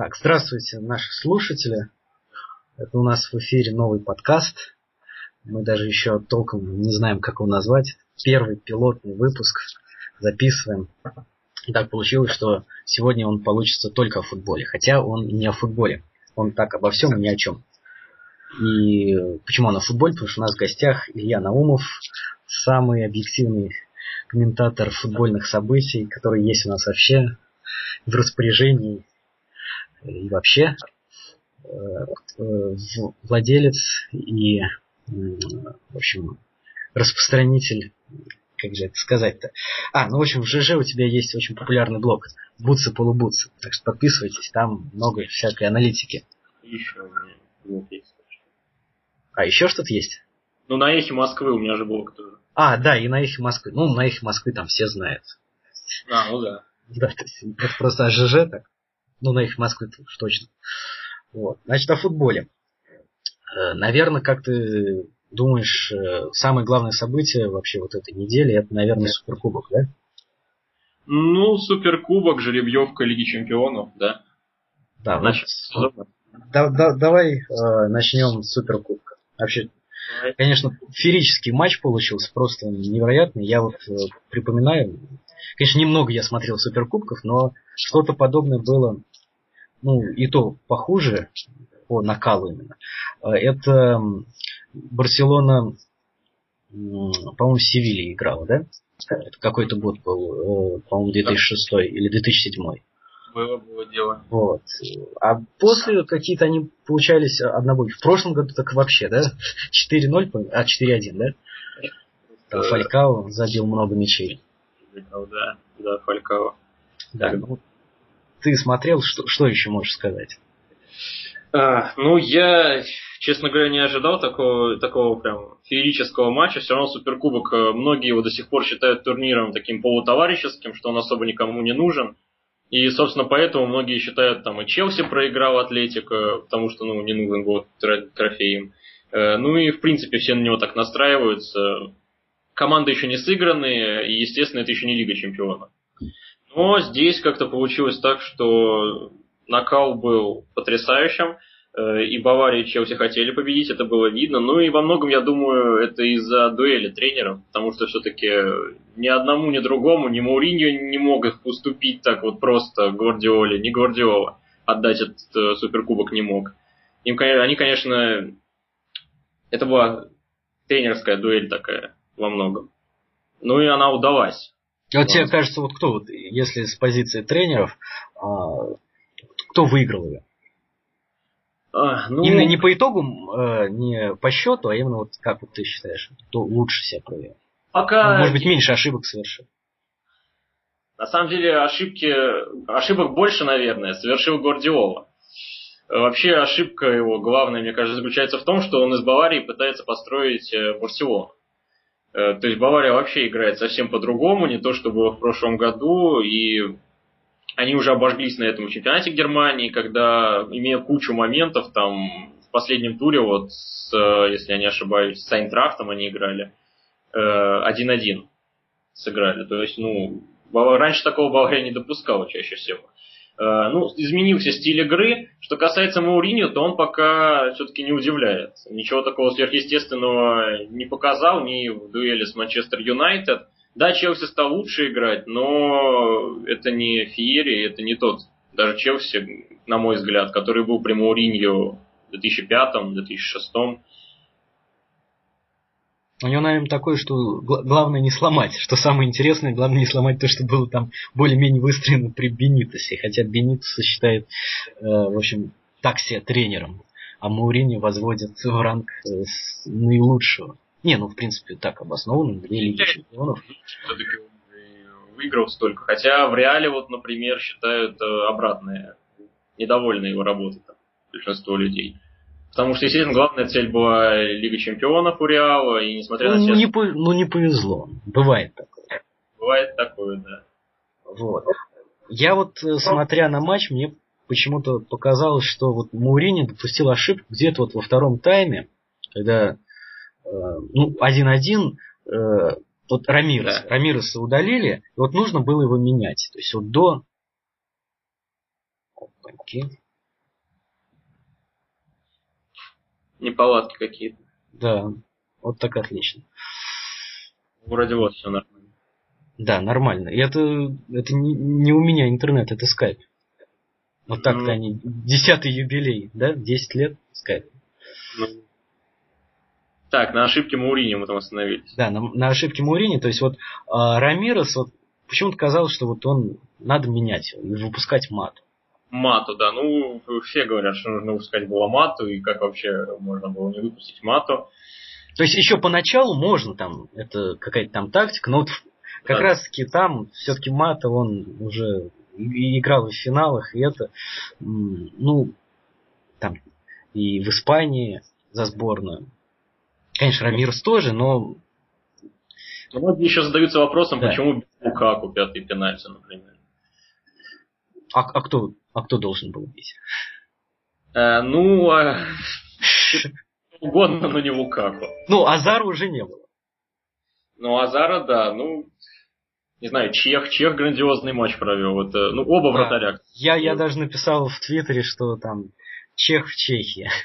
Так, здравствуйте, наши слушатели. Это у нас в эфире новый подкаст. Мы даже еще толком не знаем, как его назвать. Первый пилотный выпуск записываем. Так получилось, что сегодня он получится только о футболе. Хотя он не о футболе. Он так обо всем и ни о чем. И почему он о футболе? Потому что у нас в гостях Илья Наумов, самый объективный комментатор футбольных событий, который есть у нас вообще в распоряжении и вообще э, владелец и, в общем, распространитель, как же это сказать-то? А, ну, в общем, в ЖЖ у тебя есть очень популярный блог Бутсы полубутсы. Так что подписывайтесь, там много всякой аналитики. Еще у меня блог есть. А еще что-то есть? Ну, на эхе Москвы у меня же блог тоже. А, да, и на эхе Москвы. Ну, на эхе Москвы там все знают. А, ну да. Да, то есть это просто ЖЖ так. Ну, на их Москвы уж точно. Вот. Значит, о футболе. Э, Наверное, как ты думаешь, э, самое главное событие вообще вот этой недели, это, наверное, Суперкубок, да? Ну, Суперкубок, жеребьевка Лиги Чемпионов, да. Да, значит, да, да, давай э, начнем с Суперкубка. Вообще, конечно, феерический матч получился, просто невероятный. Я вот э, припоминаю, конечно, немного я смотрел Суперкубков, но что-то подобное было ну, и то похуже по накалу именно. А, это Барселона, по-моему, в Севилье играла, да? Это какой-то год был, э, по-моему, 2006 или 2007. Было, было дело. Вот. А после какие-то они получались однобой. В прошлом году так вообще, да? 4-0, а 4-1, да? Там Фалькао забил много мячей. Да, да, Фалькао. Да, ну, ты смотрел, что, что еще можешь сказать? А, ну, я, честно говоря, не ожидал такого, такого прям феерического матча. Все равно Суперкубок, э, многие его до сих пор считают турниром таким полутоварищеским, что он особо никому не нужен. И, собственно, поэтому многие считают, там, и Челси проиграл Атлетика, потому что, ну, не нужен был трофеем. Э, ну и, в принципе, все на него так настраиваются. Команды еще не сыграны, и, естественно, это еще не Лига Чемпионов. Но здесь как-то получилось так, что накал был потрясающим. Э, и Бавария и Челси хотели победить, это было видно. Ну и во многом, я думаю, это из-за дуэли тренеров, потому что все-таки ни одному, ни другому, ни Мауриньо не мог их уступить так вот просто Гвардиоле, ни Гвардиола отдать этот э, суперкубок не мог. Им, они, конечно, это была тренерская дуэль такая во многом. Ну и она удалась. Вот тебе кажется, вот кто, вот, если с позиции тренеров, а, кто выиграл ее? А, ну... Именно не по итогу, э, не по счету, а именно вот как вот ты считаешь, кто лучше себя проявил? Пока... Ну, может быть, меньше ошибок совершил. На самом деле ошибки, ошибок больше, наверное, совершил Гвардиола. Вообще ошибка его главная, мне кажется, заключается в том, что он из Баварии пытается построить э, Барселону. Э, то есть Бавария вообще играет совсем по-другому, не то, что было в прошлом году, и они уже обожглись на этом чемпионате Германии, когда, имея кучу моментов, там, в последнем туре, вот, с, если я не ошибаюсь, с Айнтрахтом они играли, 1-1 э, сыграли. То есть, ну, раньше такого Бавария не допускала чаще всего. Э, ну, изменился стиль игры. Что касается Мауриньо, то он пока все-таки не удивляет. Ничего такого сверхъестественного не показал ни в дуэли с Манчестер Юнайтед. Да, Челси стал лучше играть, но это не Фиери, это не тот, даже Челси, на мой взгляд, который был при Мауриньо в 2005-2006. У него, наверное, такое, что главное не сломать. Что самое интересное, главное не сломать то, что было там более-менее выстроено при Бенитосе. Хотя Бенитоса считает, э, в общем, так себе тренером. А Маурини возводит в ранг э, наилучшего. Не, ну, в принципе, так обоснованно, две Лиги Чемпионов. Выиграл столько. Хотя в Реале, вот, например, считают э, обратное. Недовольны его работой там, большинство людей. Потому что, естественно, главная цель была Лига Чемпионов у Реала, и несмотря ну, на все... Не по... Ну, не повезло. Бывает такое. Бывает такое, да. Вот. Я вот, э, смотря на матч, мне почему-то показалось, что вот Маурини допустил ошибку где-то вот во втором тайме, когда э, ну, 1-1, э, вот Рамирес, да. Рамиреса удалили, и вот нужно было его менять. То есть вот до... Опаньки. Неполадки какие-то. Да, вот так отлично. Вроде вот все нормально. Да, нормально. И это, это не, не у меня интернет, это скайп. Вот так-то ну, они. Десятый юбилей, да? Десять лет скайп. Ну, так, на ошибке Маурини мы там остановились. Да, на, на ошибке Маурини. То есть вот э, Рамирос, вот почему-то казалось, что вот он надо менять и выпускать мат. Мату, да. Ну, все говорят, что нужно выпускать было мату, и как вообще можно было не выпустить мату. То есть еще поначалу можно там, это какая-то там тактика, но вот как да. раз таки там все-таки мата он уже играл в финалах, и это, ну, там, и в Испании за сборную. Конечно, Рамирс тоже, но... Ну, вот еще задаются вопросом, да. почему Лукаку пятый пенальти, например. А, а, кто, а кто должен был бить? Э, ну, э, угодно, но не Лукаку. Ну, Азара уже не было. Ну, Азара, да. Ну, не знаю, Чех, Чех грандиозный матч провел. Это, ну, оба да. вратаря. Я, я даже написал в Твиттере, что там Чех в Чехии.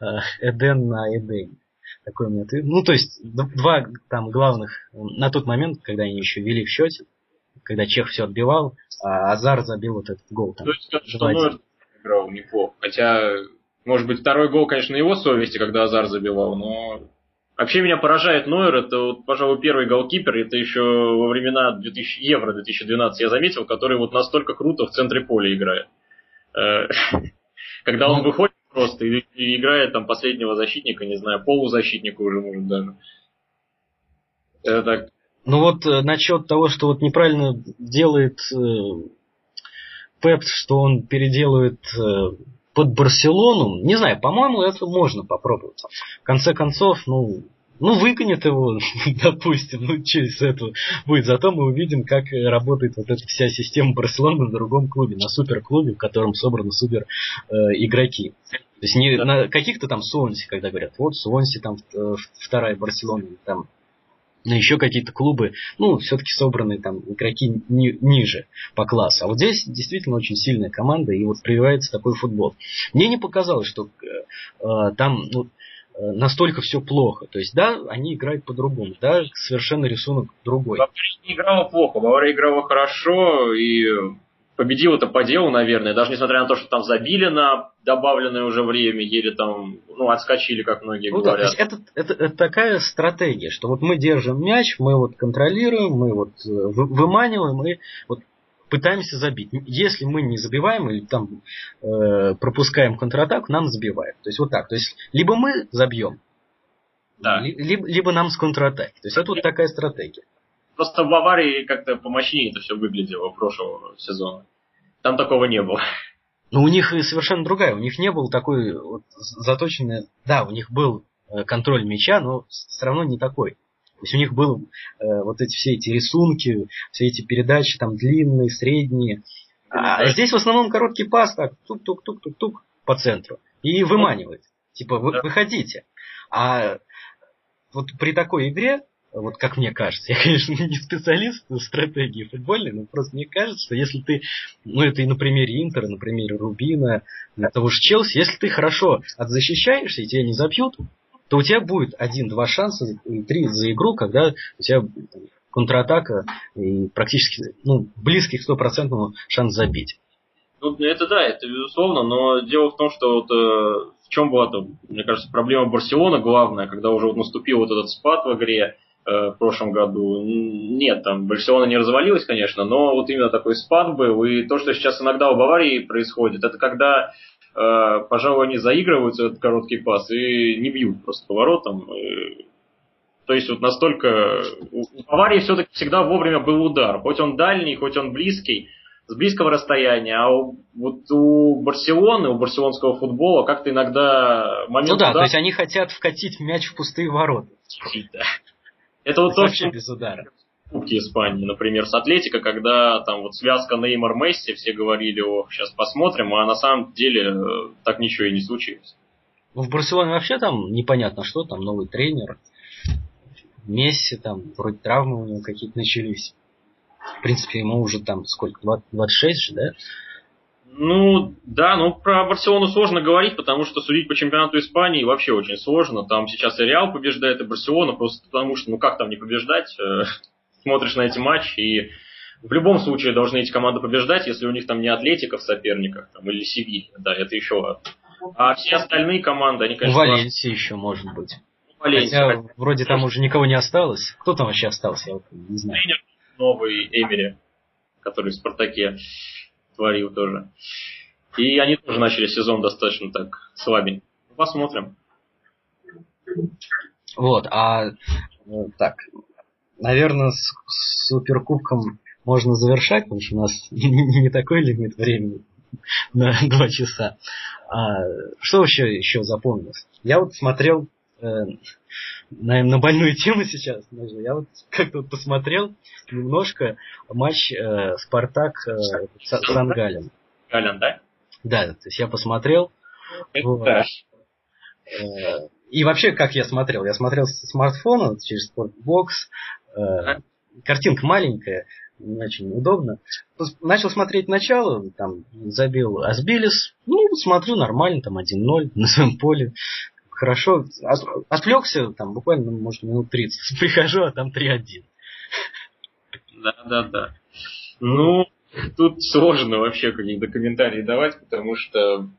Э, Эден на Эдене. Такой у меня твит. Ну, то есть, два там главных, на тот момент, когда они еще вели в счете, когда Чех все отбивал, а Азар забил вот этот гол. Там, то есть, что Нойер играл неплохо. Хотя, может быть, второй гол, конечно, на его совести, когда Азар забивал, но Вообще меня поражает Нойер, это, вот, пожалуй, первый голкипер, это еще во времена 2000, Евро 2012 я заметил, который вот настолько круто в центре поля играет. Э, когда он ну. выходит просто и, играет там последнего защитника, не знаю, полузащитника уже может даже. Это так. Ну вот э, насчет того, что вот неправильно делает э, Пеп, что он переделывает под Барселону, не знаю, по-моему, это можно попробовать. В конце концов, ну, ну, выгонят его, допустим, ну, что этого будет. Зато мы увидим, как работает вот эта вся система Барселоны на другом клубе, на суперклубе, в котором собраны супер э, игроки. То есть не на каких-то там Суонси, когда говорят, вот Суонси там э, вторая Барселона, там но еще какие-то клубы, ну, все-таки собраны там игроки ни, ниже по классу. А вот здесь действительно очень сильная команда, и вот прививается такой футбол. Мне не показалось, что э, э там ну, э, настолько все плохо. То есть, да, они играют по-другому, да, совершенно рисунок другой. Бавария не играла плохо, Бавария играла хорошо, и победил это по делу, наверное, даже несмотря на то, что там забили на добавленное уже время, еле там, ну, отскочили, как многие ну, говорят. Да, то есть это, это, это такая стратегия, что вот мы держим мяч, мы вот контролируем, мы вот э, выманиваем и вот пытаемся забить. Если мы не забиваем или там э, пропускаем контратаку, нам забивают. То есть вот так. То есть либо мы забьем, да. либо, либо нам с контратаки. То есть это вот такая стратегия. Просто в Баварии как-то помощнее это все выглядело прошлого сезона. Там такого не было. Ну, у них совершенно другая. У них не был такой вот заточенный... Да, у них был э, контроль мяча, но все равно не такой. То есть у них был э, вот эти все эти рисунки, все эти передачи там длинные, средние. А здесь в основном короткий пас, так, тук-тук-тук-тук-тук по центру. И выманивает. Типа, вы, выходите. А вот при такой игре вот как мне кажется, я, конечно, не специалист в стратегии футбольной, но просто мне кажется, что если ты, ну это и на примере Интера, на примере Рубина, на того же Челси, если ты хорошо отзащищаешься и тебя не забьют, то у тебя будет один-два шанса, три за игру, когда у тебя контратака и практически ну, близкий к стопроцентному шанс забить. Ну, это да, это безусловно, но дело в том, что вот э, в чем была, мне кажется, проблема Барселона главная, когда уже вот наступил вот этот спад в игре, в прошлом году. Нет, там Барселона не развалилась, конечно, но вот именно такой спад был. И то, что сейчас иногда у Баварии происходит, это когда, э, пожалуй, они заигрываются этот короткий пас и не бьют просто поворотом. То есть вот настолько... У Баварии все-таки всегда вовремя был удар. Хоть он дальний, хоть он близкий, с близкого расстояния, а у, вот у Барселоны, у барселонского футбола как-то иногда момент... Ну да, удара... то есть они хотят вкатить мяч в пустые ворота. Да. Это вот вообще без удара. Кубки Испании, например, с Атлетика, когда там вот связка Неймар Месси, все говорили, о, сейчас посмотрим, а на самом деле э, так ничего и не случилось. Ну, в Барселоне вообще там непонятно что, там новый тренер, Месси, там вроде травмы у него какие-то начались. В принципе, ему уже там сколько, 20, 26 же, да? Ну, да, ну про Барселону сложно говорить, потому что судить по чемпионату Испании вообще очень сложно. Там сейчас и Реал побеждает, и Барселона, просто потому что, ну как там не побеждать? Э, смотришь на эти матчи, и в любом случае должны эти команды побеждать, если у них там не Атлетика в соперниках, там, или Севилья, да, это еще ладно. А все остальные команды, они, конечно... Валенсия еще может быть. Валенсия. Хотя вроде там уже никого не осталось. Кто там вообще остался, я не знаю. Новый Эмери, который в Спартаке творил тоже. И они тоже начали сезон достаточно так слабенько. Посмотрим. Вот, а ну, так, наверное, с, с Суперкубком можно завершать, потому что у нас не такой лимит времени на два часа. А, что вообще еще запомнилось? Я вот смотрел э, на, на больную тему сейчас. Я вот как-то вот посмотрел немножко матч э, Спартак э, Сан-Гален. Гален, да? Да, то есть я посмотрел. Вот. Э, и вообще, как я смотрел? Я смотрел с смартфона через спортбокс. Э, картинка маленькая, не очень удобно. Начал смотреть начало, там забил Озбилиз. Ну, смотрю нормально, там 1-0 на своем поле. Хорошо. От, отвлекся, там буквально, может, минут 30. Прихожу, а там 3-1. Да, да, да. Ну, тут сложно вообще какие-то комментарии давать, потому что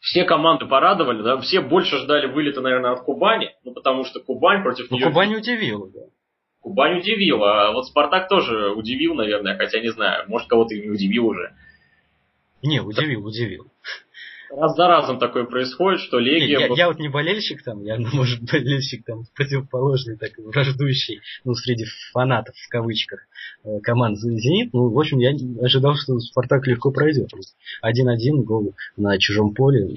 все команды порадовали, да, все больше ждали вылета, наверное, от Кубани, ну, потому что Кубань против ну, нее... Кубань удивила, да. Кубань удивила, а вот Спартак тоже удивил, наверное, хотя не знаю, может кого-то и не удивил уже. Не, удивил, удивил. Раз за разом такое происходит, что Легия... Я, я вот не болельщик там, я, ну, может, болельщик там противоположный, так враждующий, ну, среди фанатов, в кавычках, э, команд «Зенит». Ну, в общем, я ожидал, что Спартак легко пройдет. Один-один гол на чужом поле.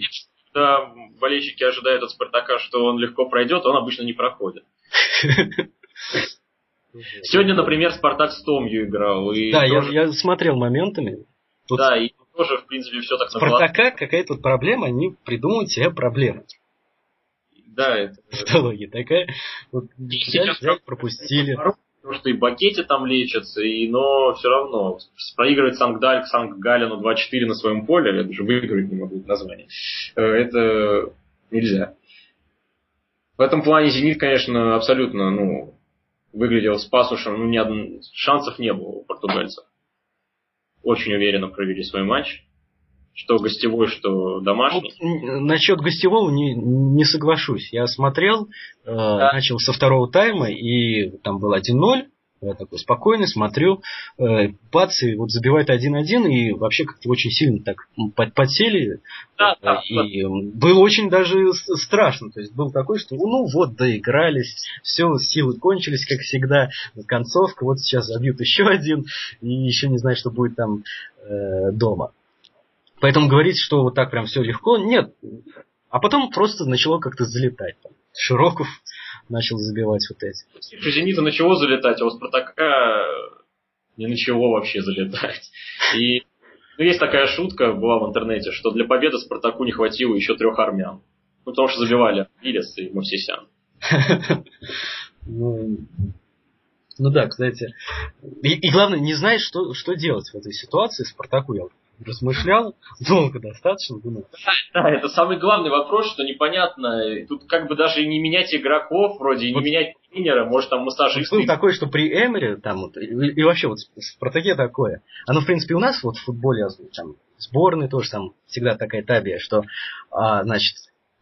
Да, болельщики ожидают от Спартака, что он легко пройдет, он обычно не проходит. Сегодня, например, Спартак с Томью играл. Да, тоже... я, я смотрел моментами. Тут да, и тоже, в принципе, все так Спартака какая-то проблема, они придумывают себе проблемы. Да, это... Тавтология такая. Вот взять, взять, пропустили. Потому что и Бакете там лечатся, и, но все равно проигрывать Санкдаль к Санкт-Галину 2-4 на своем поле, я даже выиграть не могу название, э, это нельзя. В этом плане Зенит, конечно, абсолютно, ну, выглядел с пасушем, ну, ни од... шансов не было у португальцев. Очень уверенно провели свой матч. Что гостевой, что домашний. Вот, насчет гостевого не, не соглашусь. Я смотрел, э, да. начал со второго тайма, и там был 1-0. Я такой спокойный, смотрю, э, бац, и вот забивает 1-1, и вообще как-то очень сильно так под, подсели. Да, да, и да. было очень даже страшно. То есть был такой, что ну вот, доигрались, все, силы кончились, как всегда, концовка, вот сейчас забьют еще один, и еще не знаю, что будет там э, дома. Поэтому говорить, что вот так прям все легко, нет. А потом просто начало как-то залетать. Широков начал забивать вот эти. У Зенита начало залетать, а у Спартака не начало вообще залетать. И ну, есть такая шутка, была в интернете, что для победы Спартаку не хватило еще трех армян. Ну, потому что забивали Виллис и Мовсисян. Ну, ну да, кстати. И, и главное, не знаешь, что, что делать в этой ситуации Спартаку. Я размышлял долго достаточно. Да, да, это самый главный вопрос, что непонятно. Тут как бы даже не менять игроков, вроде, вот, не менять тренера, может там массажист. Был такой, что при Эмере, там, вот, и, и вообще вот в Спартаке такое. Оно, в принципе, у нас вот в футболе, там, сборной тоже там всегда такая табия, что, а, значит,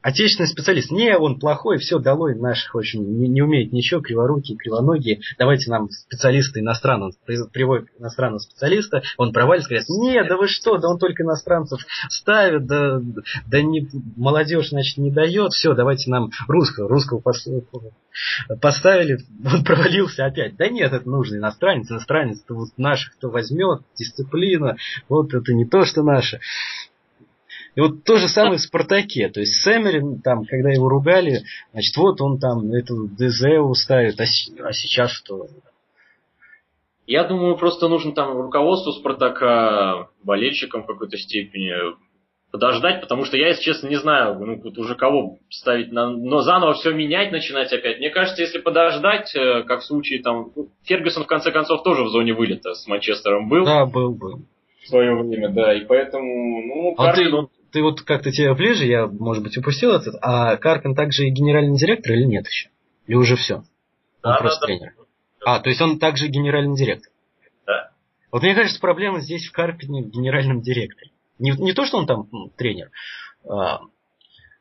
отечественный специалист. Не, он плохой, все, долой наших, общем, не, не умеет ничего, криворукие, кривоногие. Давайте нам специалиста иностранного, приводит иностранного специалиста, он провалится, говорят, не, да вы что, да он только иностранцев ставит, да, да не, молодежь, значит, не дает, все, давайте нам русского, русского поставили, он провалился опять. Да нет, это нужно иностранец, иностранец, это вот наших кто возьмет, дисциплина, вот это не то, что наше. И вот то же самое в Спартаке. То есть Сэмерин, там, когда его ругали, значит, вот он там эту ДЗ ставит, а, а сейчас что? Я думаю, просто нужно там руководству Спартака, болельщикам в какой-то степени подождать, потому что я, если честно, не знаю, ну, тут уже кого ставить, на, но заново все менять, начинать опять. Мне кажется, если подождать, э, как в случае там, Фергюсон в конце концов тоже в зоне вылета с Манчестером был. Да, был, был. в свое время, да, и поэтому, ну, а Карпин, ты, он... ты вот как-то тебе ближе, я, может быть, упустил этот, а Карпин также и генеральный директор или нет еще? Или уже все? Он да, просто да, тренер. Да. А, то есть он также генеральный директор? Да. Вот мне кажется, проблема здесь в Карпине в генеральном директоре. Не, не то, что он там ну, тренер. А,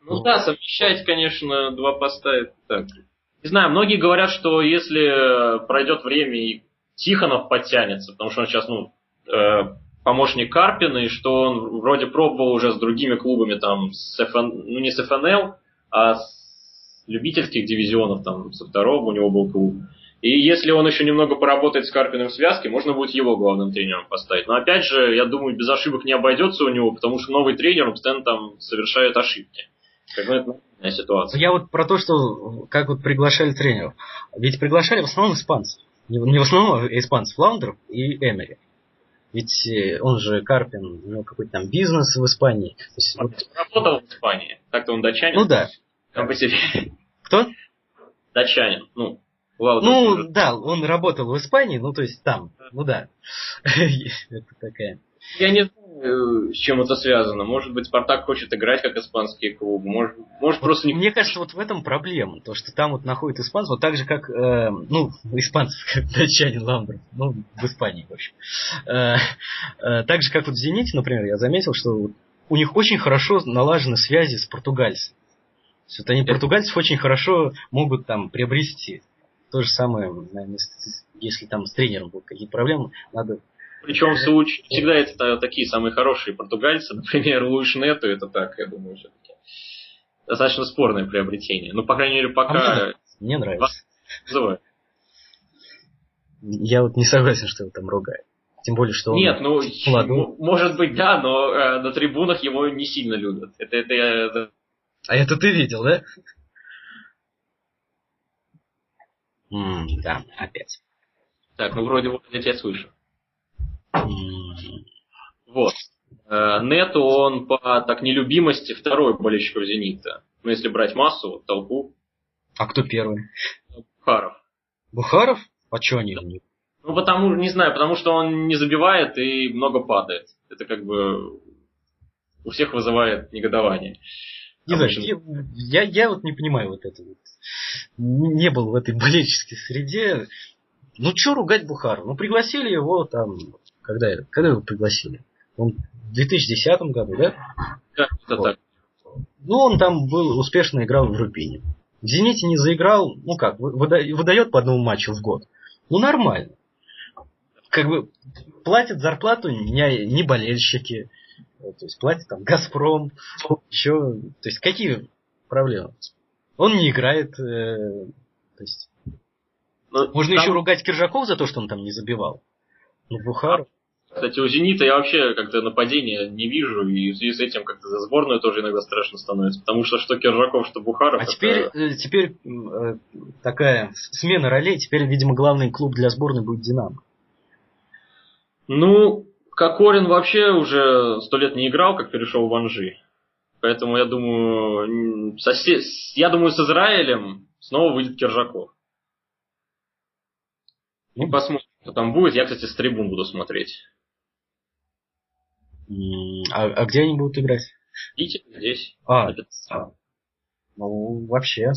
ну вот. да, совмещать, конечно, два поста это так. Не знаю, многие говорят, что если пройдет время и Тихонов подтянется, потому что он сейчас, ну, э, помощник Карпина, и что он вроде пробовал уже с другими клубами, там, с ФН, ну не с ФНЛ, а с любительских дивизионов, там, со второго у него был клуб. И если он еще немного поработает с Карпиным в связке, можно будет его главным тренером поставить. Но опять же, я думаю, без ошибок не обойдется у него, потому что новый тренер, он постоянно там совершает ошибки. Как бы это ситуация. Я вот про то, что как вот приглашали тренеров. Ведь приглашали в основном испанцев. Не, не в основном, а испанцев, Лаундеров и Эмери. Ведь э, он же Карпин, у него какой-то там бизнес в Испании. Есть, вот... работал в Испании. Так-то он датчанин. Ну да. Там по себе. Кто? Датчанин. Ну, Лаудер. Ну, да, он работал в Испании, ну, то есть там. Ну да. Это такая. Я не знаю, с чем это связано. Может быть, Спартак хочет играть как испанские клубы. Может, может вот просто не... Мне кажется, вот в этом проблема. То, что там вот находят испанцев, вот так же, как, э, ну, испанцев, как датчанин Ламберт, ну, в Испании, в общем. Э, э, так же, как вот в Зените, например, я заметил, что у них очень хорошо налажены связи с португальцами. То есть, вот они португальцев очень хорошо могут там приобрести. То же самое, наверное, если там с тренером будут какие-то проблемы, надо причем всегда это такие самые хорошие португальцы. Например, Луиш Нету, это так, я думаю, все-таки. Достаточно спорное приобретение. Ну, по крайней мере, пока... А мне нравится. Называю. Я вот не согласен, что его там ругают. Тем более, что он Нет, ну, молодой. может быть, да, но э, на трибунах его не сильно любят. Это, это, это... А это ты видел, да? М да, опять. Так, ну вроде вот я тебя слышу. Вот. Э, Нету он по так нелюбимости второй болельщиков Зенита. Ну, если брать массу, толпу. А кто первый? Бухаров. Бухаров? А что они? Ну, потому, не знаю, потому что он не забивает и много падает. Это как бы у всех вызывает негодование. Не знаю, я, я, я вот не понимаю вот это вот. Не был в этой болельческой среде. Ну, что ругать Бухару? Ну, пригласили его там когда, когда его пригласили? Он в 2010 году, да? Да, это вот. так. Ну, он там был, успешно играл в Рубине. В «Зените» не заиграл, ну как, выдает по одному матчу в год. Ну, нормально. Как бы платят зарплату не, не болельщики, то есть платит там Газпром, еще, то есть какие проблемы? Он не играет, э, то есть Но можно там... еще ругать Киржаков за то, что он там не забивал. Ну, Бухаров. Кстати, у «Зенита» я вообще как-то нападения не вижу, и в связи с этим как-то за сборную тоже иногда страшно становится, потому что что Киржаков, что Бухаров... А теперь, это... Э, теперь э, такая смена ролей, теперь, видимо, главный клуб для сборной будет «Динамо». Ну, Кокорин вообще уже сто лет не играл, как перешел в Анжи. Поэтому я думаю, сосед... я думаю, с Израилем снова выйдет Киржаков. И посмотрим, что там будет. Я, кстати, с трибун буду смотреть. А, а где они будут играть? Видите, здесь. А, а, ну, вообще.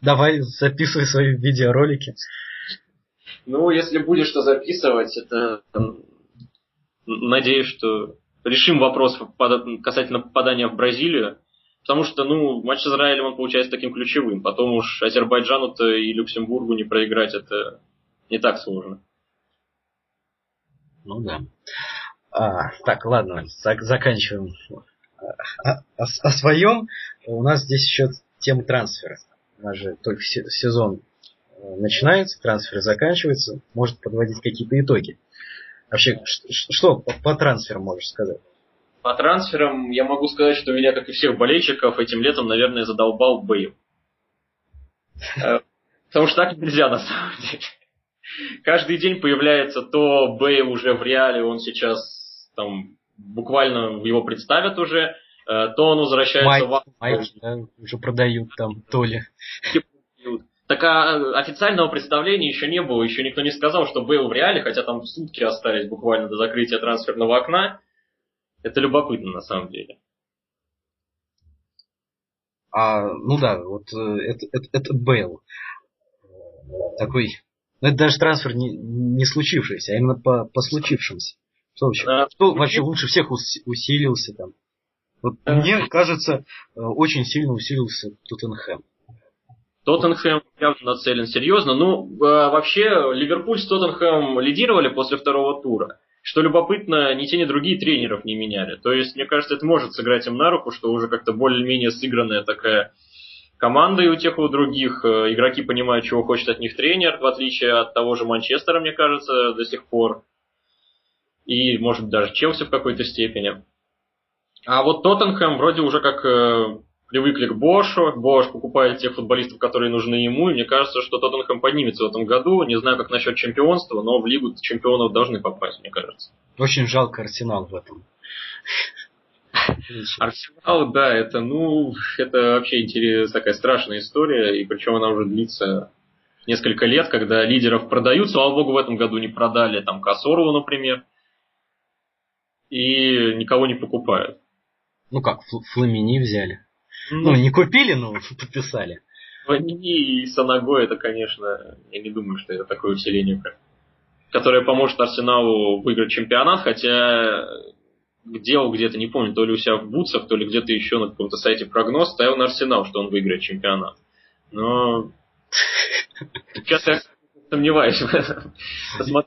Давай записывай свои видеоролики. Ну, если будешь что записывать, это... Надеюсь, что решим вопрос касательно попадания в Бразилию. Потому что, ну, матч с Израилем, он получается таким ключевым. Потом уж Азербайджану-то и Люксембургу не проиграть, это не так сложно. Ну да. А, так, ладно, зак- заканчиваем о, о, о своем. У нас здесь еще тема трансфера. У нас же только сезон э, начинается, трансферы заканчиваются. Может подводить какие-то итоги. Вообще, что по, по трансферам можешь сказать? По трансферам я могу сказать, что меня, как и всех болельщиков, этим летом, наверное, задолбал Бейл. Э, потому что так нельзя на самом деле. Каждый день появляется то Бейл уже в реале, он сейчас там буквально его представят уже, э, то он возвращается Майк, в Майк, да, уже продают там то ли. Так а официального представления еще не было, еще никто не сказал, что Бейл в реале, хотя там сутки остались буквально до закрытия трансферного окна. Это любопытно на самом деле. А, ну да, вот э, это, это, это Бейл. Такой. Ну, это даже трансфер не, не случившийся, а именно по, по случившемуся. Что вообще, а, кто вообще лучше всех усилился там? Вот а, мне кажется, э, очень сильно усилился Тоттенхэм. Тоттенхэм явно нацелен серьезно. Ну, э, вообще, Ливерпуль с Тоттенхэмом лидировали после второго тура. Что любопытно, ни те, ни другие тренеров не меняли. То есть, мне кажется, это может сыграть им на руку, что уже как-то более-менее сыгранная такая команда и у тех, и у других. Э, игроки понимают, чего хочет от них тренер, в отличие от того же Манчестера, мне кажется, до сих пор. И, может, даже Челси в какой-то степени. А вот Тоттенхэм вроде уже как э, привыкли к Бошу. Бош покупает тех футболистов, которые нужны ему. И мне кажется, что Тоттенхэм поднимется в этом году. Не знаю, как насчет чемпионства, но в Лигу чемпионов должны попасть, мне кажется. Очень жалко Арсенал в этом. Арсенал, да, это, ну, это вообще интересная такая страшная история, и причем она уже длится несколько лет, когда лидеров продают, слава богу, в этом году не продали, там, Косорову, например, и никого не покупают. Ну как, Фламини взяли. Ну, ну, не купили, но подписали. Фламини и Санаго, это, конечно, я не думаю, что это такое усиление, которое поможет Арсеналу выиграть чемпионат, хотя делал где-то, не помню, то ли у себя в бутсах, то ли где-то еще на каком-то сайте прогноз, ставил на Арсенал, что он выиграет чемпионат. Но сейчас я сомневаюсь.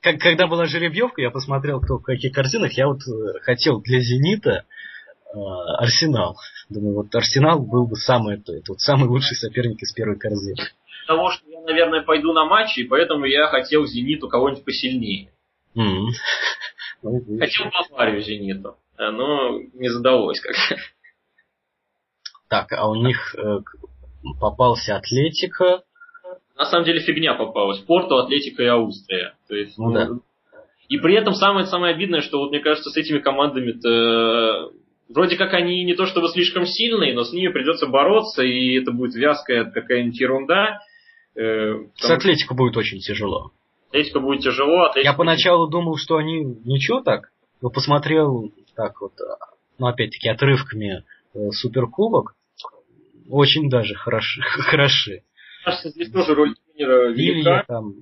Когда была жеребьевка, я посмотрел, кто в каких корзинах. Я вот э, хотел для «Зенита» э, Арсенал. Думаю, вот Арсенал был бы самый, это, это вот самый лучший соперник из первой корзины. Того, что я, наверное, пойду на матчи, и поэтому я хотел «Зениту» кого-нибудь посильнее. Mm-hmm. Хотел Баварию «Зениту». Э, но не задалось как Так, а у них э, попался Атлетика. На самом деле фигня попалась. Порту, Атлетика и Австрия. То есть, ну, да. И при этом самое самое обидное, что вот мне кажется, с этими командами-то вроде как они не то чтобы слишком сильные, но с ними придется бороться, и это будет вязкая какая-нибудь ерунда. Э, с Атлетико будет очень тяжело. Атлетико будет тяжело. Атлетико... Я поначалу думал, что они ничего так, но посмотрел так вот, ну опять-таки отрывками э, суперкубок, очень даже хороши. хороши. Кажется, здесь тоже роль тренера велика, там...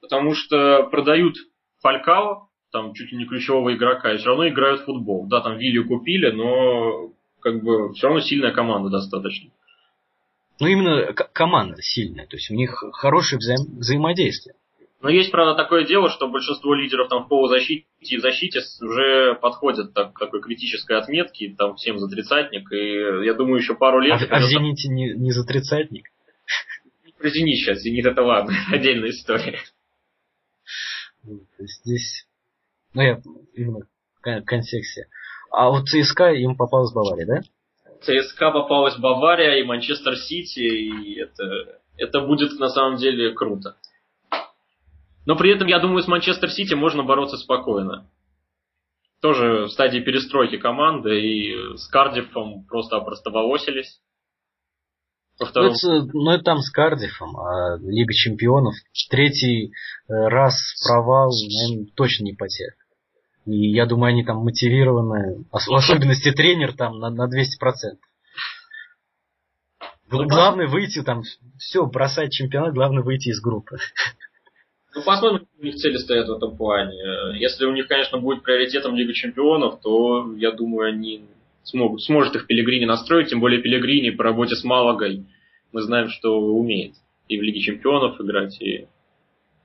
потому что продают Фалькао, там чуть ли не ключевого игрока, и все равно играют в футбол. Да, там Вилью купили, но как бы все равно сильная команда достаточно. Ну, именно команда сильная, то есть у них хорошее взаим- взаимодействие. Но есть, правда, такое дело, что большинство лидеров там в полузащите и в защите уже подходят так, к такой критической отметке, там всем за тридцатник, и я думаю, еще пару лет... А, а в «Зените» не, не за тридцатник? Про «Зенит» сейчас, «Зенит» это ладно, отдельная история. Ну, здесь, ну я именно в контексте. А вот ЦСКА им попалась Бавария, да? ЦСКА попалась Бавария и Манчестер Сити, и это, это будет на самом деле круто. Но при этом, я думаю, с Манчестер Сити можно бороться спокойно. Тоже в стадии перестройки команды, и с Кардифом просто опростоволосились. Ну это, ну, это там с Кардифом, а Лига Чемпионов. Третий э, раз провал, наверное, точно не потеря. И я думаю, они там мотивированы, в особенности тренер там на, на 200%. Главное выйти там, все, бросать чемпионат, главное выйти из группы. Ну, посмотрим, у них цели стоят в этом плане. Если у них, конечно, будет приоритетом Лига Чемпионов, то, я думаю, они смогут, сможет их Пелегрини настроить, тем более Пелегрини по работе с Малагой мы знаем, что умеет и в Лиге Чемпионов играть, и...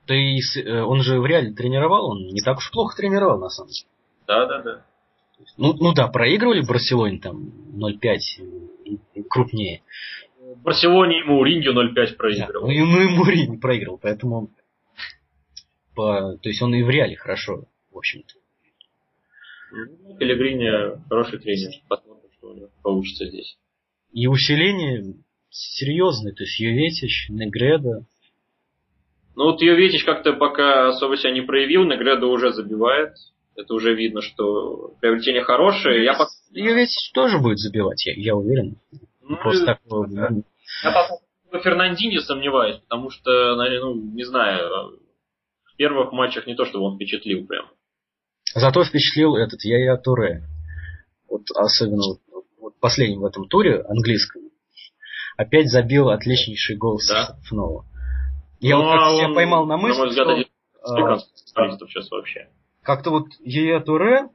Да и э, он же в реале тренировал, он не так уж плохо тренировал, на самом деле. Да, да, да. Ну, ну да, проигрывали в Барселоне там 0-5 и, и крупнее. В Барселоне ему Муриньо 0-5 проигрывал. Да, ну, ну и проиграл, поэтому по, то есть он и в реале хорошо, в общем-то. Ну, Пелегрини хороший тренер. Посмотрим, что у него получится здесь. И усиление серьезное, то есть Юветич, Негреда. Ну вот Юветич как-то пока особо себя не проявил, Негреда уже забивает. Это уже видно, что приобретение хорошее. Я Юветич тоже будет забивать, я, я уверен. Ну, Просто такого... Я по Фернандине сомневаюсь, потому что, ну, не знаю, в первых матчах не то, чтобы он впечатлил прям. Зато впечатлил этот Яя Туре. Вот особенно вот, вот последнем в этом туре английском. Опять забил отличнейший гол да? снова. Я ну, вот как себя поймал на мысли, на взгляд, что... А, сейчас вообще. Как-то вот Яя Туре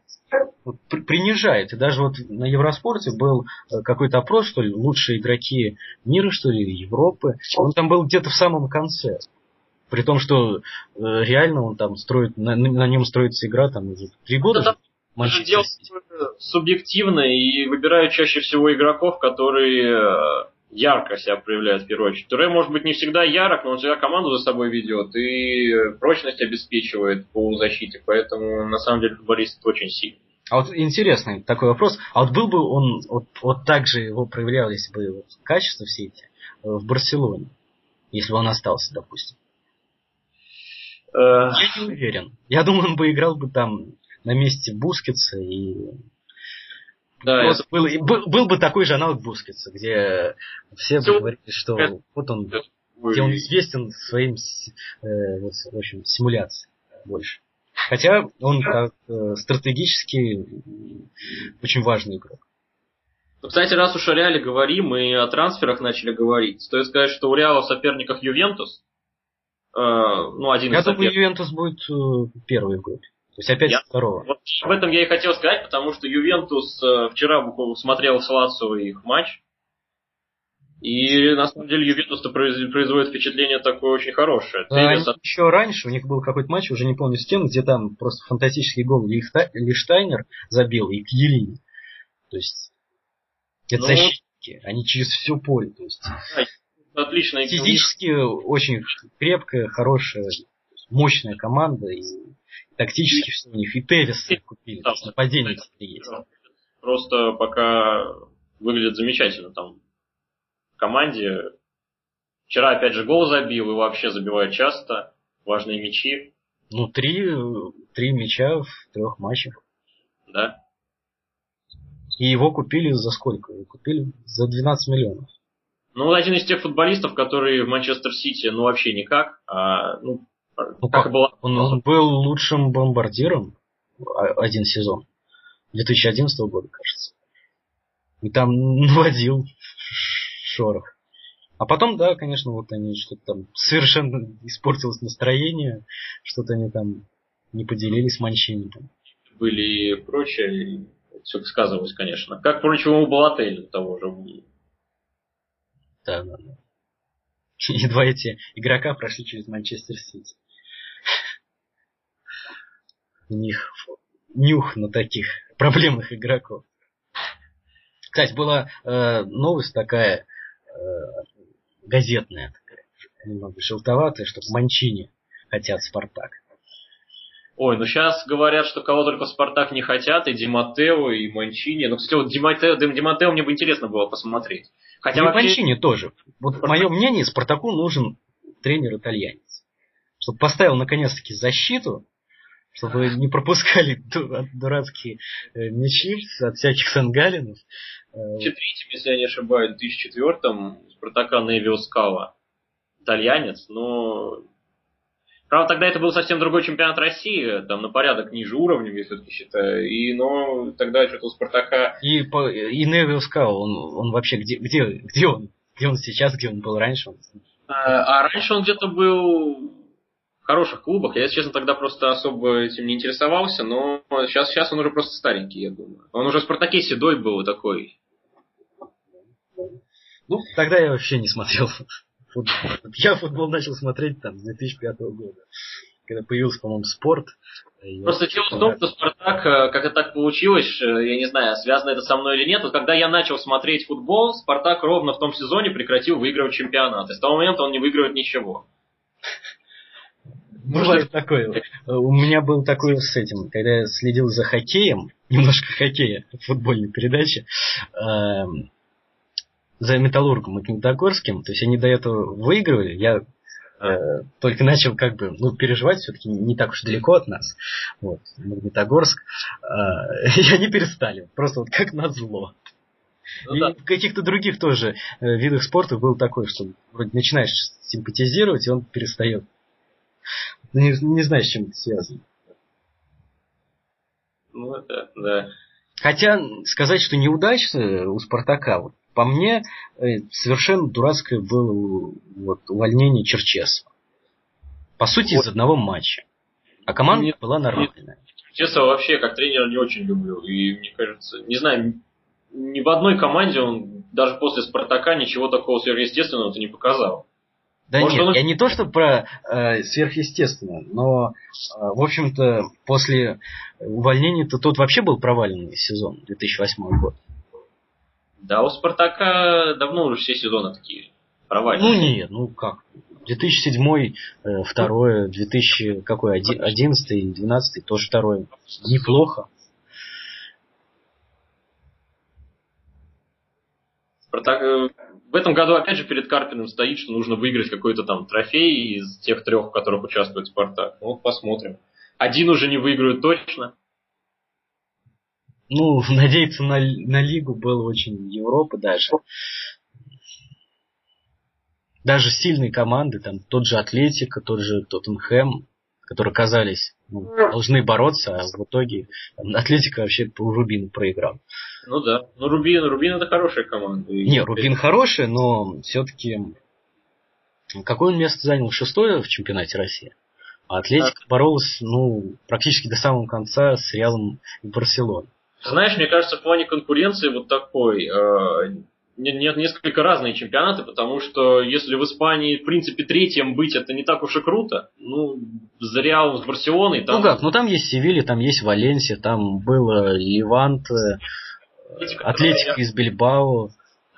вот, принижает. И даже вот на Евроспорте был э, какой-то опрос, что ли, лучшие игроки мира, что ли, Европы. Он там был где-то в самом конце. При том, что э, реально он там строит, на, на нем строится игра там уже три года. Это дело субъективно и выбирают чаще всего игроков, которые э, ярко себя проявляют в первую очередь. Туре может быть не всегда ярок, но он всегда команду за собой ведет и прочность обеспечивает по защите, поэтому на самом деле футболист очень сильный. А вот интересный такой вопрос. А вот был бы он, вот, вот так же его проявлялись бы вот, качества все эти э, в Барселоне, если бы он остался, допустим? Я не уверен. Я думаю, он бы играл бы там на месте Бускетса и да, это... был, был, был бы такой же аналог Бускетса, где все, все... бы говорили, что это... вот он, это... где он известен своим э, вот, в общем, симуляцией больше. Хотя он как э, стратегически очень важный игрок. Ну, кстати, раз уж о Реале говорим и о трансферах начали говорить, стоит сказать, что у Реала в соперниках Ювентус, э, ну, один Я из думаю, Ювентус будет э, первый год. То есть опять я, второго. Вот об этом я и хотел сказать, потому что Ювентус э, вчера смотрел с Лацио их матч. И на самом деле Ювентус-то производит впечатление такое очень хорошее. А Тевес... Еще раньше у них был какой-то матч, уже не помню с кем, где там просто фантастический гол. Лиштайнер забил и Кьелини. То есть это ну, защитники, они через все поле. То есть, отлично. Физически очень крепкая, хорошая, мощная команда. И тактически все у них. И Тевис купили. Да, нападение есть. Просто пока выглядит замечательно там команде. Вчера, опять же, гол забил и вообще забивает часто. Важные мячи. Ну, три, три мяча в трех матчах. Да. И его купили за сколько? Купили за 12 миллионов. Ну, один из тех футболистов, которые в Манчестер Сити, ну, вообще никак. А, ну, ну, как, как было... он, он был лучшим бомбардиром один сезон. 2011 года, кажется. И там наводил шорох. А потом, да, конечно, вот они что-то там совершенно испортилось настроение, что-то они там не поделились Манчини. Там. Были и прочее, и все сказывалось, конечно. Как, впрочем, у Балателя того же. Да, да, да. И два эти игрока прошли через Манчестер Сити. У них нюх на таких проблемных игроков. Кстати, была э, новость такая, Э, газетная такая, немного желтоватая, что в Манчине хотят Спартак. Ой, ну сейчас говорят, что кого только Спартак не хотят, и Диматео, и Манчини. Ну, кстати, вот Диматео, Диматео мне бы интересно было посмотреть. Хотя и вообще... Манчини тоже. Вот Спартак... мое мнение, Спартаку нужен тренер-итальянец. Чтобы поставил наконец-таки защиту, чтобы не пропускали дурацкие э, мячи от всяких сангалинов. В 2003, если я не ошибаюсь, в 2004-м Спартака Невио Скала, итальянец, но... Правда, тогда это был совсем другой чемпионат России, там на порядок ниже уровнем, я все-таки считаю. И, но тогда что-то у Спартака... И, по, и Невио Скала, он, он вообще где, где, где он? Где он сейчас, где он был раньше? А, а раньше он где-то был хороших клубах. Я, если честно, тогда просто особо этим не интересовался, но сейчас, сейчас он уже просто старенький, я думаю. Он уже в Спартаке седой был такой. Ну, тогда я вообще не смотрел футбол. Я футбол начал смотреть там с 2005 года, когда появился, по-моему, спорт. Просто дело в том, что Спартак, э, как это так получилось, э, я не знаю, связано это со мной или нет, вот когда я начал смотреть футбол, Спартак ровно в том сезоне прекратил выигрывать чемпионат. И с того момента он не выигрывает ничего. Бывает такое. У меня был такой с этим, когда я следил за хоккеем, немножко хоккея, футбольной передачи, э, за Металлургом Магнитогорским, то есть они до этого выигрывали, я э, только начал как бы ну, переживать, все-таки не так уж далеко от нас, вот, Магнитогорск, э, и они перестали, просто вот как назло. Ну, и да. в каких-то других тоже э, видах спорта был такой, что вроде начинаешь симпатизировать, и он перестает. Не, не знаешь, с чем это связано. Ну, это, да. Хотя сказать, что неудачно у Спартака, вот, по мне, э, совершенно дурацкое было вот, увольнение Черчесова. По сути, вот. из одного матча. А команда нет, была нормальная. Черчесова вообще как тренера не очень люблю. И мне кажется, не знаю, ни в одной команде он даже после Спартака ничего такого сверхъестественного не показал. Да Может, нет, он... я не то, что про э, сверхъестественное, но, э, в общем-то, после увольнения-то тот вообще был проваленный сезон, 2008 год. Да, у Спартака давно уже все сезоны такие провальные. Ну нет, ну как. 2007, э, второе, 2000, какой, 11, 12, тоже второе. Неплохо. Спартак, э, в этом году опять же перед Карпиным стоит, что нужно выиграть какой-то там трофей из тех трех, в которых участвует Спартак. Ну, посмотрим. Один уже не выиграют точно. Ну, надеяться на, на лигу было очень Европа даже. Даже сильные команды, там тот же Атлетика, тот же Тоттенхэм, которые казались ну, должны бороться, а в итоге там, Атлетика вообще по Рубину проиграл. Ну да. Ну Рубин, Рубин это хорошая команда. Не, Рубин хороший, но все-таки какое он место занял? Шестое в чемпионате России. А Атлетика а. боролась, ну, практически до самого конца с Реалом и Барселоной. Знаешь, мне кажется, в плане конкуренции вот такой, э, нет несколько разные чемпионаты, потому что если в Испании, в принципе, третьем быть это не так уж и круто, ну, за Реалом, с Барселоной там... Ну как, ну там есть Севилья, там есть Валенсия, там было Ливант, Атлетика из Бильбао.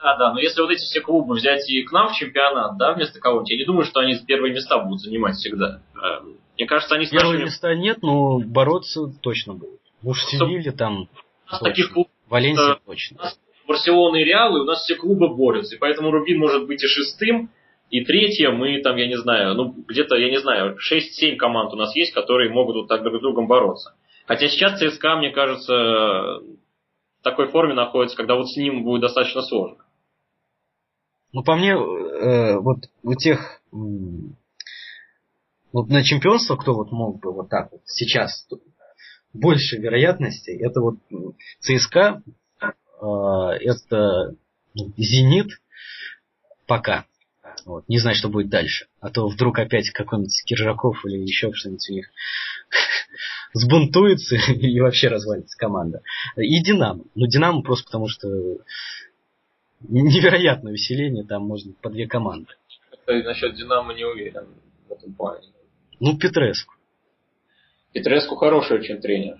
Да, да, но если вот эти все клубы взять и к нам в чемпионат, да, вместо кого-нибудь, я не думаю, что они первые места будут занимать всегда. Э, мне кажется, они... Первые нашими... места нет, но бороться точно будут. Уж Севилья там... Таких клубов... Валенсия точно. Барселона и Реал, и у нас все клубы борются. И поэтому Рубин может быть и шестым, и третьем, и там, я не знаю, ну, где-то, я не знаю, 6-7 команд у нас есть, которые могут вот так друг с другом бороться. Хотя сейчас ЦСКА, мне кажется, в такой форме находится, когда вот с ним будет достаточно сложно. Ну, по мне, э, вот у тех вот на чемпионство, кто вот мог бы вот так вот сейчас больше вероятностей, это вот ЦСКА, э, это ну, Зенит пока. Вот, не знаю, что будет дальше. А то вдруг опять какой-нибудь Киржаков или еще что-нибудь у них сбунтуется и вообще развалится команда. И Динамо. Ну, Динамо просто потому, что невероятное усиление, там можно по две команды. Я насчет Динамо не уверен в этом плане. Ну, Петреску. Петреску хороший очень тренер.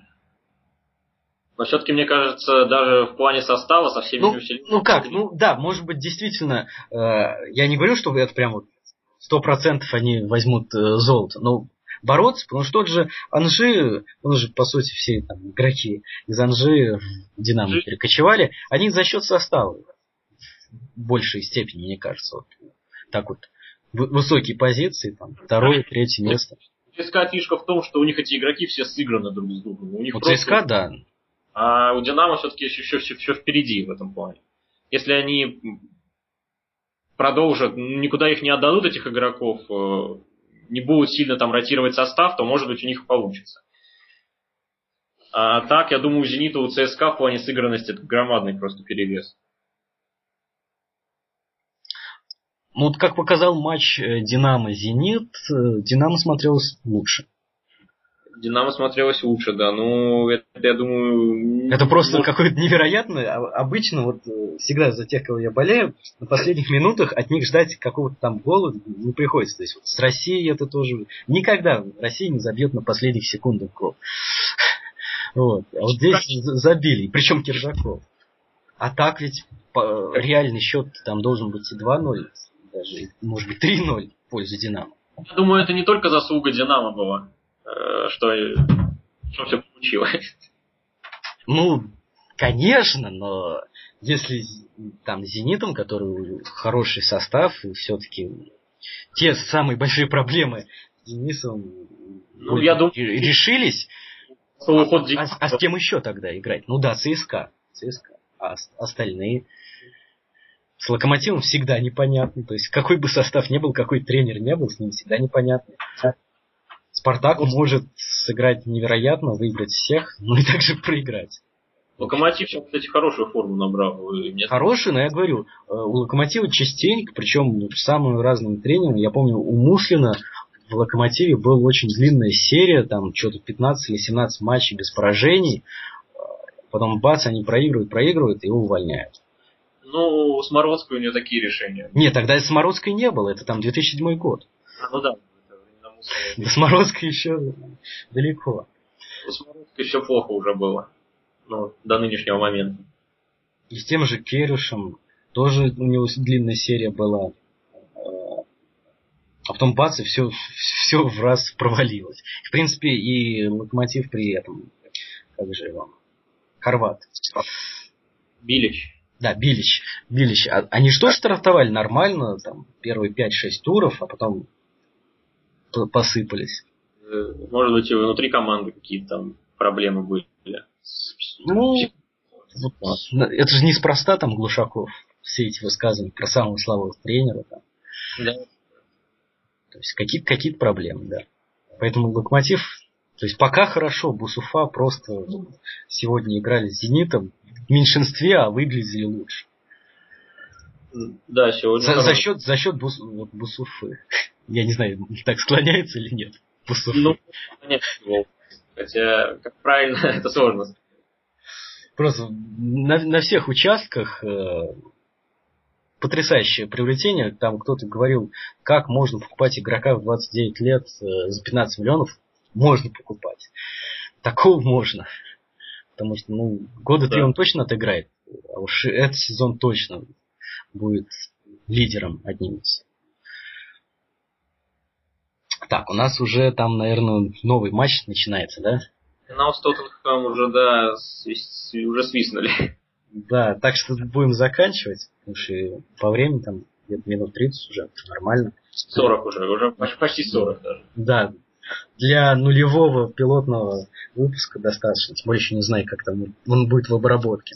Но все-таки, мне кажется, даже в плане состава со всеми ну, усилениями... Ну как, ну да, может быть, действительно, э, я не говорю, что это прям вот сто процентов они возьмут э, золото, но бороться, потому что тот же Анжи, он же, по сути, все там, игроки из Анжи в Динамо перекочевали, они за счет состава в большей степени, мне кажется, вот, так вот, высокие позиции, там, второе, третье место. ЦСКА фишка в том, что у них эти игроки все сыграны друг с другом. У, них у просто... ЦСКА, да. А у Динамо все-таки еще, еще, еще, еще впереди в этом плане. Если они продолжат, никуда их не отдадут, этих игроков, э, не будут сильно там ротировать состав, то может быть у них получится. А так, я думаю, у Зенита, у ЦСКА в плане сыгранности это громадный просто перевес. Ну вот как показал матч э, Динамо-Зенит, э, Динамо смотрелось лучше. Динамо смотрелось лучше, да. Ну, это, я думаю... Это просто может... какое-то невероятное. А, обычно, вот э, всегда за тех, кого я болею, на последних минутах от них ждать какого-то там гола не приходится. То есть вот с Россией это тоже... Никогда Россия не забьет на последних секундах гол. Вот. А вот здесь забили. Причем Киржаков. А так ведь реальный счет там должен быть и 2-0, даже, может быть, 3-0 в пользу Динамо. Я думаю, это не только заслуга Динамо была. Э, что, что все получилось. Ну, конечно, но если там Зенитом, который хороший состав, все-таки те самые большие проблемы с Денисом ну, я думаю, решились, а, а, а с кем еще тогда играть? Ну да, ЦСКА. ЦСКА. А остальные? С Локомотивом всегда непонятно. То есть какой бы состав ни был, какой тренер не был, с ним всегда непонятно. Спартак может сыграть невероятно, выиграть всех, но и также проиграть. Локомотив сейчас, кстати, хорошую форму набрал. Хорошую, но я говорю, э, у Локомотива частенько, причем самым разным тренером, я помню, у Муслина в Локомотиве была очень длинная серия, там что-то 15 или 17 матчей без поражений, потом бац, они проигрывают, проигрывают, и его увольняют. Ну, с Морозкой у нее такие решения. Нет, тогда с Морозкой не было, это там 2007 год. А, ну да. Да с Морозкой еще далеко. С Морозкой все плохо уже было ну, до нынешнего момента. И с тем же Керюшем тоже у него длинная серия была. А потом бац, и все, все в раз провалилось. В принципе, и локомотив при этом. Как же его? Хорват. Билич. Да, Билич. Билич. А, они что стартовали нормально, там, первые 5-6 туров, а потом посыпались. Э, может быть, и внутри команды какие-то там проблемы были. Ну, вот, это же неспроста там Глушаков все эти высказывания про самого слабого тренера. Там. Да. То есть какие-то какие проблемы, да. Поэтому Локомотив, то есть пока хорошо, Бусуфа просто сегодня играли с Зенитом в меньшинстве, а выглядели лучше. Да, сегодня. За, за счет, за счет бус, вот, Бусуфы. Я не знаю, так склоняется или нет. Бусуфы. Ну, нет, Хотя, как правильно, это сложно Просто на, на всех участках э, потрясающее приобретение. Там кто-то говорил, как можно покупать игрока в 29 лет э, за 15 миллионов. Можно покупать. Такого можно. Потому что, ну, года три да. он точно отыграет. А уж этот сезон точно будет лидером одним из. Так, у нас уже там, наверное, новый матч начинается, да? Финал с Тоттенхэмом уже, да, уже свистнули. Да, так что будем заканчивать, потому что по времени там где-то минут 30 уже нормально. 40 уже, уже почти 40 даже. Да, для нулевого пилотного выпуска достаточно, тем более еще не знаю, как там он будет в обработке.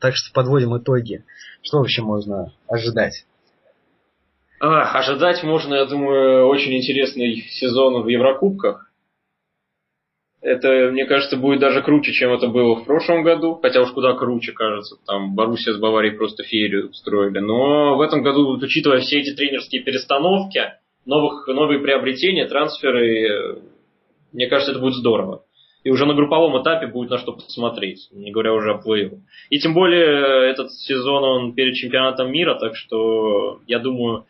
Так что подводим итоги. Что вообще можно ожидать? А, ожидать можно, я думаю, очень интересный сезон в Еврокубках. Это, мне кажется, будет даже круче, чем это было в прошлом году. Хотя уж куда круче, кажется. Там Боруссия с Баварией просто феерию устроили. Но в этом году, учитывая все эти тренерские перестановки, новых, новые приобретения, трансферы, мне кажется, это будет здорово. И уже на групповом этапе будет на что посмотреть, не говоря уже о плей И тем более этот сезон он перед чемпионатом мира, так что я думаю,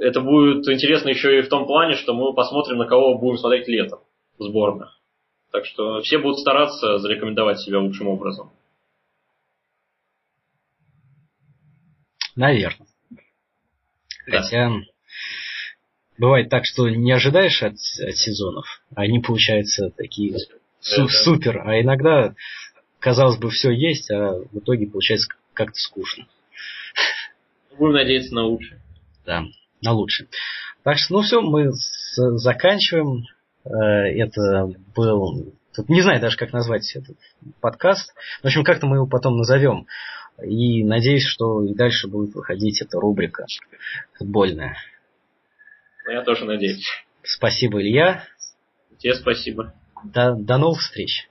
это будет интересно еще и в том плане, что мы посмотрим, на кого будем смотреть летом в сборных. Так что все будут стараться зарекомендовать себя лучшим образом. Наверное. Да. Хотя бывает так, что не ожидаешь от, от сезонов, а они получаются такие су- супер, а иногда, казалось бы, все есть, а в итоге получается как-то скучно. Будем надеяться на лучшее. Да, на лучшее. Так что, ну все, мы заканчиваем. Э, это был, тут не знаю даже, как назвать этот подкаст. В общем, как-то мы его потом назовем. И надеюсь, что и дальше будет выходить эта рубрика футбольная. Я тоже надеюсь. Спасибо, Илья. Тебе спасибо. До, до новых встреч.